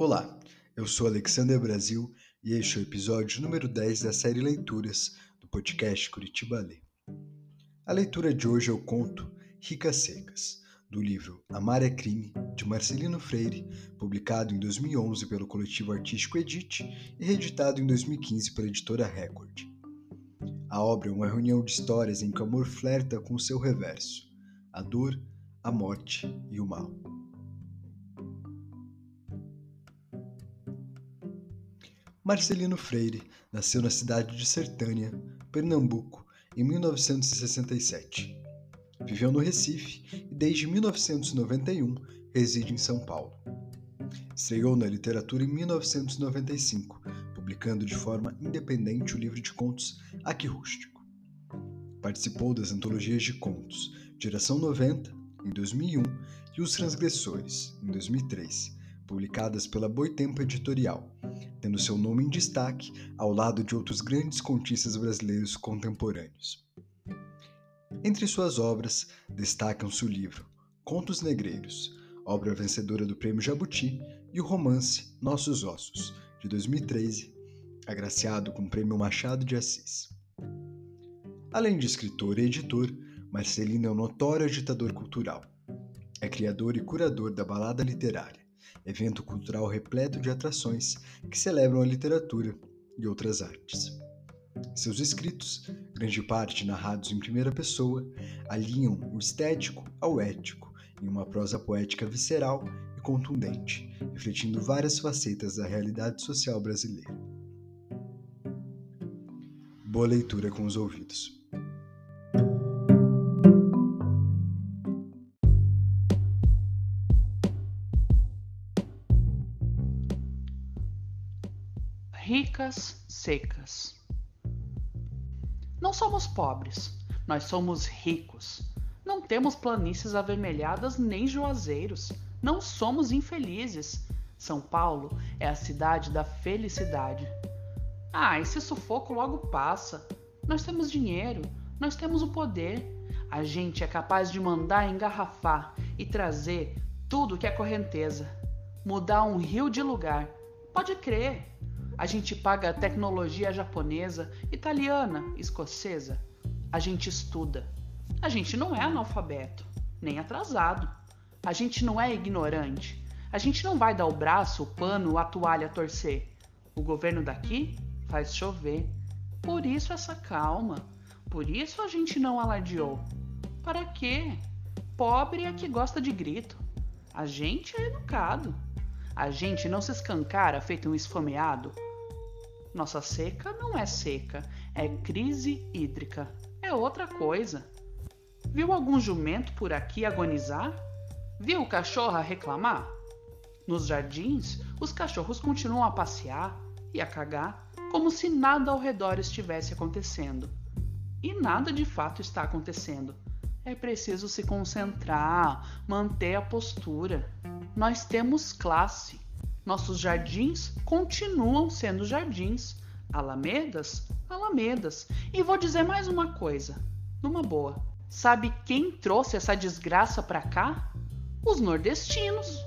Olá, eu sou Alexander Brasil e este é o episódio número 10 da série Leituras do podcast Curitiba Lê. A leitura de hoje é o conto Ricas Secas, do livro Amar é Crime, de Marcelino Freire, publicado em 2011 pelo coletivo artístico Edite e reeditado em 2015 pela editora Record. A obra é uma reunião de histórias em que o amor flerta com o seu reverso, a dor, a morte e o mal. Marcelino Freire nasceu na cidade de Sertânia, Pernambuco, em 1967. Viveu no Recife e desde 1991 reside em São Paulo. Estreou na literatura em 1995, publicando de forma independente o livro de contos Aqui Rústico. Participou das antologias de contos Geração 90, em 2001, e Os Transgressores, em 2003, publicadas pela Boitempo Editorial, tendo seu nome em destaque ao lado de outros grandes contistas brasileiros contemporâneos. Entre suas obras, destacam-se o livro Contos Negreiros, obra vencedora do Prêmio Jabuti, e o romance Nossos Ossos, de 2013, agraciado com o Prêmio Machado de Assis. Além de escritor e editor, Marcelino é um notório agitador cultural. É criador e curador da Balada Literária evento cultural repleto de atrações que celebram a literatura e outras artes. Seus escritos, grande parte narrados em primeira pessoa, alinham o estético ao ético em uma prosa poética visceral e contundente, refletindo várias facetas da realidade social brasileira. Boa leitura com os ouvidos. Secas. Não somos pobres, nós somos ricos. Não temos planícies avermelhadas nem juazeiros. Não somos infelizes. São Paulo é a cidade da felicidade. Ah, esse sufoco logo passa. Nós temos dinheiro, nós temos o poder. A gente é capaz de mandar engarrafar e trazer tudo que é correnteza. Mudar um rio de lugar. Pode crer. A gente paga tecnologia japonesa, italiana, escocesa. A gente estuda. A gente não é analfabeto, nem atrasado. A gente não é ignorante. A gente não vai dar o braço, o pano, a toalha a torcer. O governo daqui faz chover. Por isso essa calma. Por isso a gente não alardeou. Para quê? Pobre é que gosta de grito. A gente é educado. A gente não se escancara feito um esfomeado nossa seca não é seca, é crise hídrica. É outra coisa. Viu algum jumento por aqui agonizar? Viu o cachorro reclamar? Nos jardins, os cachorros continuam a passear e a cagar como se nada ao redor estivesse acontecendo. E nada de fato está acontecendo. É preciso se concentrar, manter a postura. Nós temos classe. Nossos jardins continuam sendo jardins, alamedas, alamedas. E vou dizer mais uma coisa, numa boa. Sabe quem trouxe essa desgraça para cá? Os nordestinos.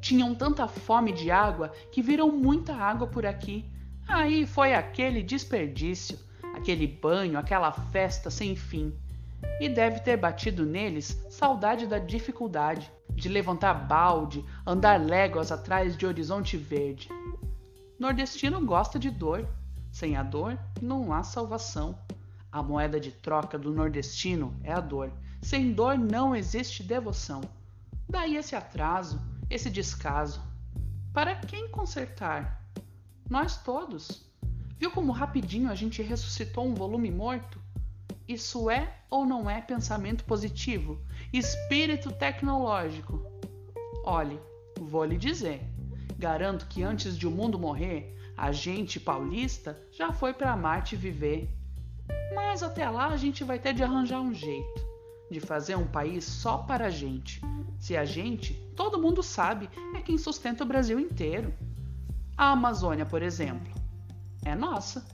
Tinham tanta fome de água que viram muita água por aqui. Aí foi aquele desperdício, aquele banho, aquela festa sem fim. E deve ter batido neles saudade da dificuldade, de levantar balde, andar léguas atrás de horizonte verde. Nordestino gosta de dor. Sem a dor, não há salvação. A moeda de troca do nordestino é a dor. Sem dor não existe devoção. Daí esse atraso, esse descaso. Para quem consertar? Nós todos. Viu como rapidinho a gente ressuscitou um volume morto? Isso é ou não é pensamento positivo? Espírito tecnológico? Olhe, vou lhe dizer. Garanto que antes de o mundo morrer, a gente paulista já foi para Marte viver. Mas até lá a gente vai ter de arranjar um jeito de fazer um país só para a gente. Se a gente, todo mundo sabe, é quem sustenta o Brasil inteiro. A Amazônia, por exemplo, é nossa.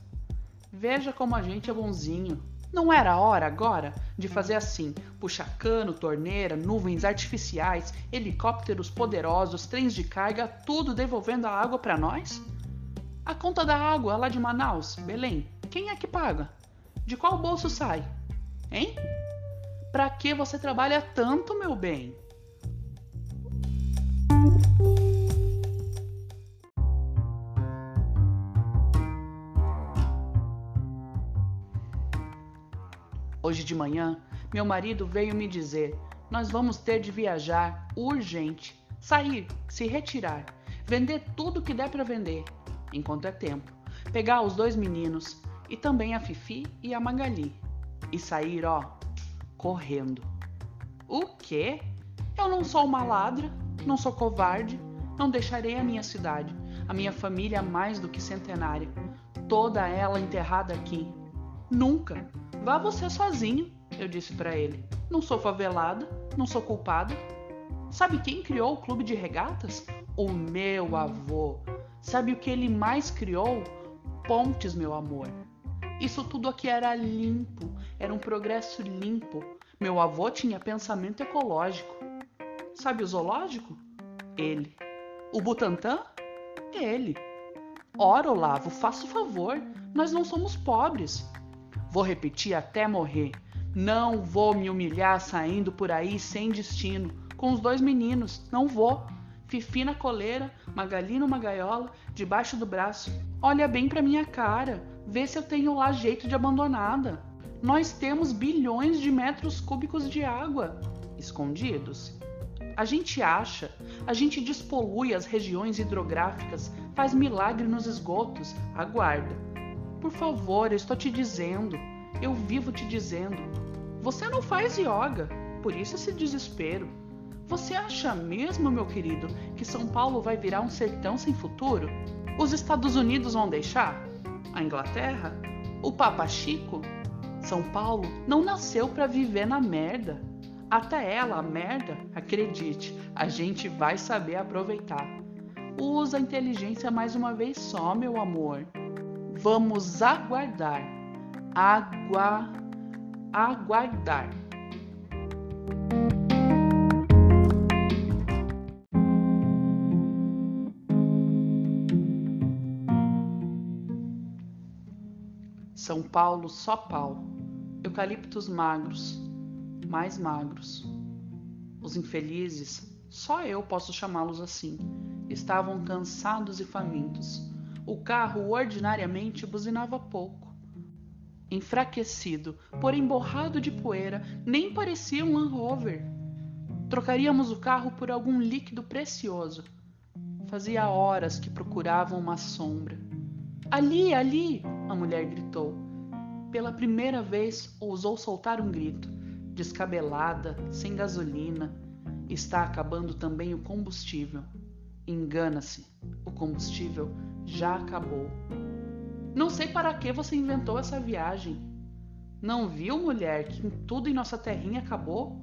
Veja como a gente é bonzinho Não era a hora agora de fazer assim: puxar cano, torneira, nuvens artificiais, helicópteros poderosos, trens de carga, tudo devolvendo a água para nós? A conta da água lá de Manaus, Belém, quem é que paga? De qual bolso sai? Hein? Para que você trabalha tanto, meu bem? Hoje de manhã, meu marido veio me dizer: Nós vamos ter de viajar urgente, sair, se retirar, vender tudo que der para vender, enquanto é tempo, pegar os dois meninos e também a Fifi e a Magali e sair, ó, correndo. O quê? Eu não sou uma ladra, não sou covarde, não deixarei a minha cidade, a minha família mais do que centenária, toda ela enterrada aqui. Nunca. Vá você sozinho, eu disse para ele. Não sou favelada, não sou culpada. Sabe quem criou o clube de regatas? O meu avô. Sabe o que ele mais criou? Pontes, meu amor. Isso tudo aqui era limpo, era um progresso limpo. Meu avô tinha pensamento ecológico. Sabe o zoológico? Ele. O Butantã? Ele. Ora, Olavo, faça o favor, nós não somos pobres. Vou repetir até morrer. Não vou me humilhar saindo por aí sem destino, com os dois meninos, não vou. Fifi na coleira, Magali numa gaiola, debaixo do braço. Olha bem pra minha cara, vê se eu tenho lá jeito de abandonada. Nós temos bilhões de metros cúbicos de água escondidos. A gente acha, a gente despolui as regiões hidrográficas, faz milagre nos esgotos. Aguarda. Por favor, eu estou te dizendo, eu vivo te dizendo. Você não faz yoga, por isso esse desespero. Você acha mesmo, meu querido, que São Paulo vai virar um sertão sem futuro? Os Estados Unidos vão deixar? A Inglaterra? O Papa Chico? São Paulo não nasceu para viver na merda. Até ela, a merda, acredite, a gente vai saber aproveitar. Usa a inteligência mais uma vez só, meu amor. Vamos aguardar. Agua... Aguardar. São Paulo, só pau. Eucaliptos magros, mais magros. Os infelizes, só eu posso chamá-los assim, estavam cansados e famintos. O carro ordinariamente buzinava pouco. Enfraquecido, porém borrado de poeira, nem parecia um Land Rover. Trocaríamos o carro por algum líquido precioso. Fazia horas que procuravam uma sombra. Ali, ali! a mulher gritou. Pela primeira vez ousou soltar um grito. Descabelada, sem gasolina, está acabando também o combustível. Engana-se, o combustível já acabou. Não sei para que você inventou essa viagem. Não viu, mulher, que tudo em nossa terrinha acabou?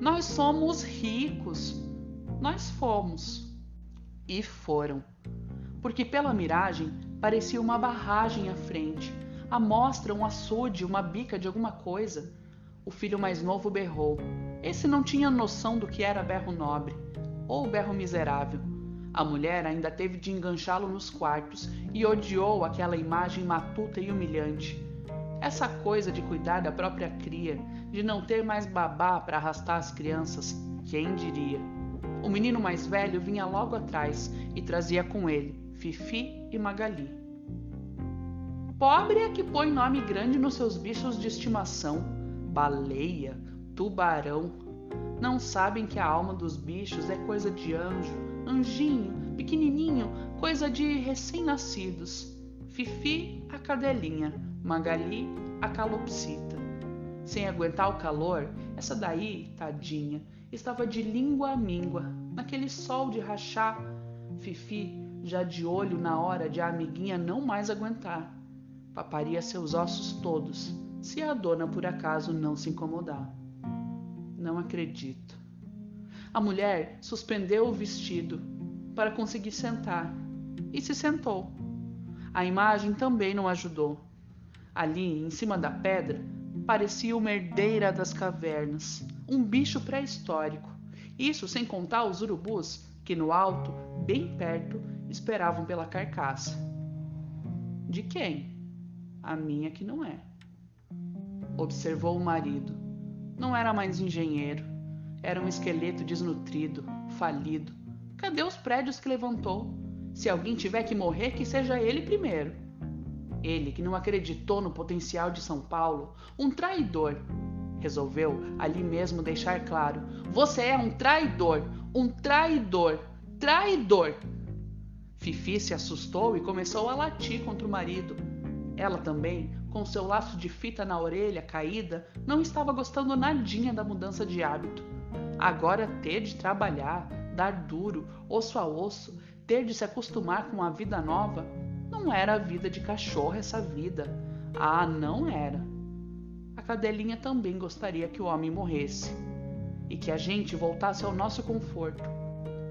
Nós somos ricos. Nós fomos. E foram. Porque pela miragem Parecia uma barragem à frente. A mostra, um açude, uma bica de alguma coisa. O filho mais novo berrou. Esse não tinha noção do que era berro nobre, ou berro miserável. A mulher ainda teve de enganchá-lo nos quartos e odiou aquela imagem matuta e humilhante. Essa coisa de cuidar da própria cria, de não ter mais babá para arrastar as crianças, quem diria? O menino mais velho vinha logo atrás e trazia com ele Fifi e Magali. Pobre é que põe nome grande nos seus bichos de estimação: baleia, tubarão. Não sabem que a alma dos bichos é coisa de anjo, anjinho, pequenininho, coisa de recém-nascidos. Fifi, a cadelinha, Magali, a calopsita. Sem aguentar o calor, essa daí, tadinha, estava de língua a míngua, naquele sol de rachar. Fifi já de olho na hora de a amiguinha não mais aguentar. Paparia seus ossos todos, se a dona por acaso não se incomodar. Não acredito. A mulher suspendeu o vestido para conseguir sentar e se sentou. A imagem também não ajudou. Ali, em cima da pedra, parecia uma herdeira das cavernas, um bicho pré-histórico. Isso sem contar os urubus que no alto, bem perto, esperavam pela carcaça. De quem? A minha que não é. Observou o marido. Não era mais engenheiro. Era um esqueleto desnutrido, falido. Cadê os prédios que levantou? Se alguém tiver que morrer, que seja ele primeiro. Ele, que não acreditou no potencial de São Paulo, um traidor, resolveu ali mesmo deixar claro: você é um traidor, um traidor, traidor. Fifi se assustou e começou a latir contra o marido. Ela também, com seu laço de fita na orelha caída, não estava gostando nadinha da mudança de hábito. Agora ter de trabalhar, dar duro, osso a osso, ter de se acostumar com a vida nova, não era a vida de cachorro essa vida. Ah, não era. A cadelinha também gostaria que o homem morresse e que a gente voltasse ao nosso conforto.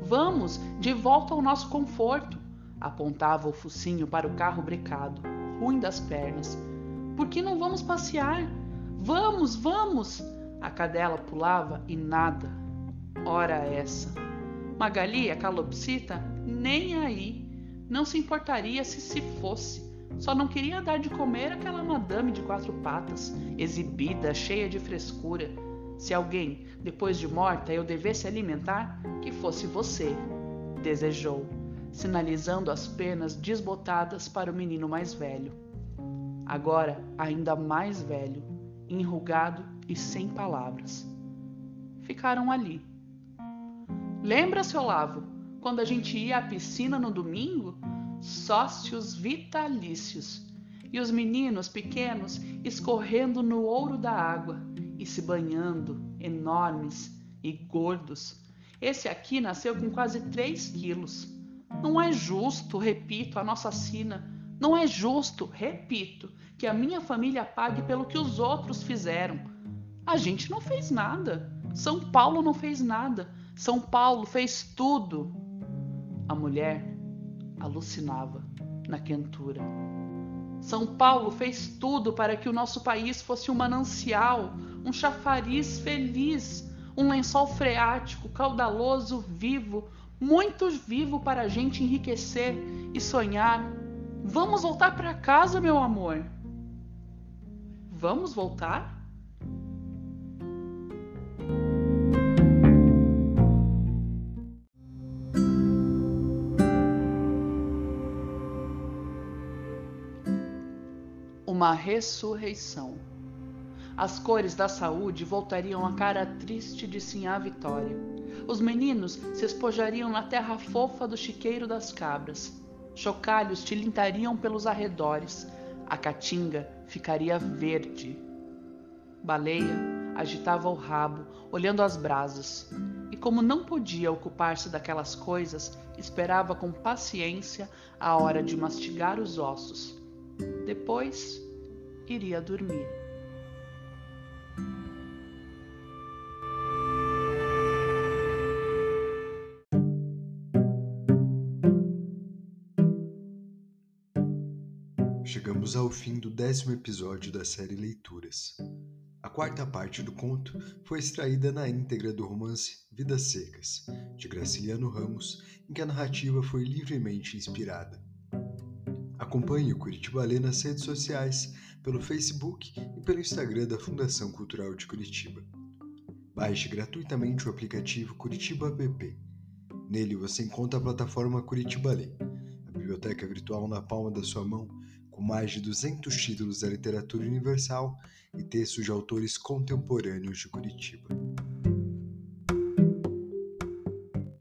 Vamos, de volta ao nosso conforto, apontava o focinho para o carro brecado, ruim das pernas. Por que não vamos passear? Vamos, vamos! A cadela pulava e nada. Ora essa. Magali, a calopsita, nem aí não se importaria se se fosse. Só não queria dar de comer aquela madame de quatro patas, exibida, cheia de frescura. Se alguém, depois de morta, eu devesse alimentar, que fosse você, desejou, sinalizando as penas desbotadas para o menino mais velho. Agora, ainda mais velho, enrugado e sem palavras. Ficaram ali. Lembra-se, Olavo? quando a gente ia à piscina no domingo, sócios vitalícios, e os meninos pequenos escorrendo no ouro da água e se banhando, enormes e gordos. Esse aqui nasceu com quase 3 quilos. Não é justo, repito, a nossa sina. Não é justo, repito, que a minha família pague pelo que os outros fizeram. A gente não fez nada. São Paulo não fez nada. São Paulo fez tudo. A mulher alucinava na quentura. São Paulo fez tudo para que o nosso país fosse um manancial, um chafariz feliz, um lençol freático, caudaloso, vivo, muito vivo para a gente enriquecer e sonhar. Vamos voltar para casa, meu amor. Vamos voltar? uma ressurreição. As cores da saúde voltariam à cara triste de Sinhá Vitória. Os meninos se espojariam na terra fofa do chiqueiro das cabras. Chocalhos tilintariam pelos arredores. A caatinga ficaria verde. Baleia agitava o rabo, olhando as brasas. E como não podia ocupar-se daquelas coisas, esperava com paciência a hora de mastigar os ossos. Depois iria dormir. Chegamos ao fim do décimo episódio da série Leituras. A quarta parte do conto foi extraída na íntegra do romance Vidas Secas, de Graciliano Ramos, em que a narrativa foi livremente inspirada. Acompanhe o Curitiba Lê nas redes sociais, pelo Facebook e pelo Instagram da Fundação Cultural de Curitiba. Baixe gratuitamente o aplicativo Curitiba App. Nele você encontra a plataforma Curitiba Lê, a biblioteca virtual na palma da sua mão, com mais de 200 títulos da literatura universal e textos de autores contemporâneos de Curitiba.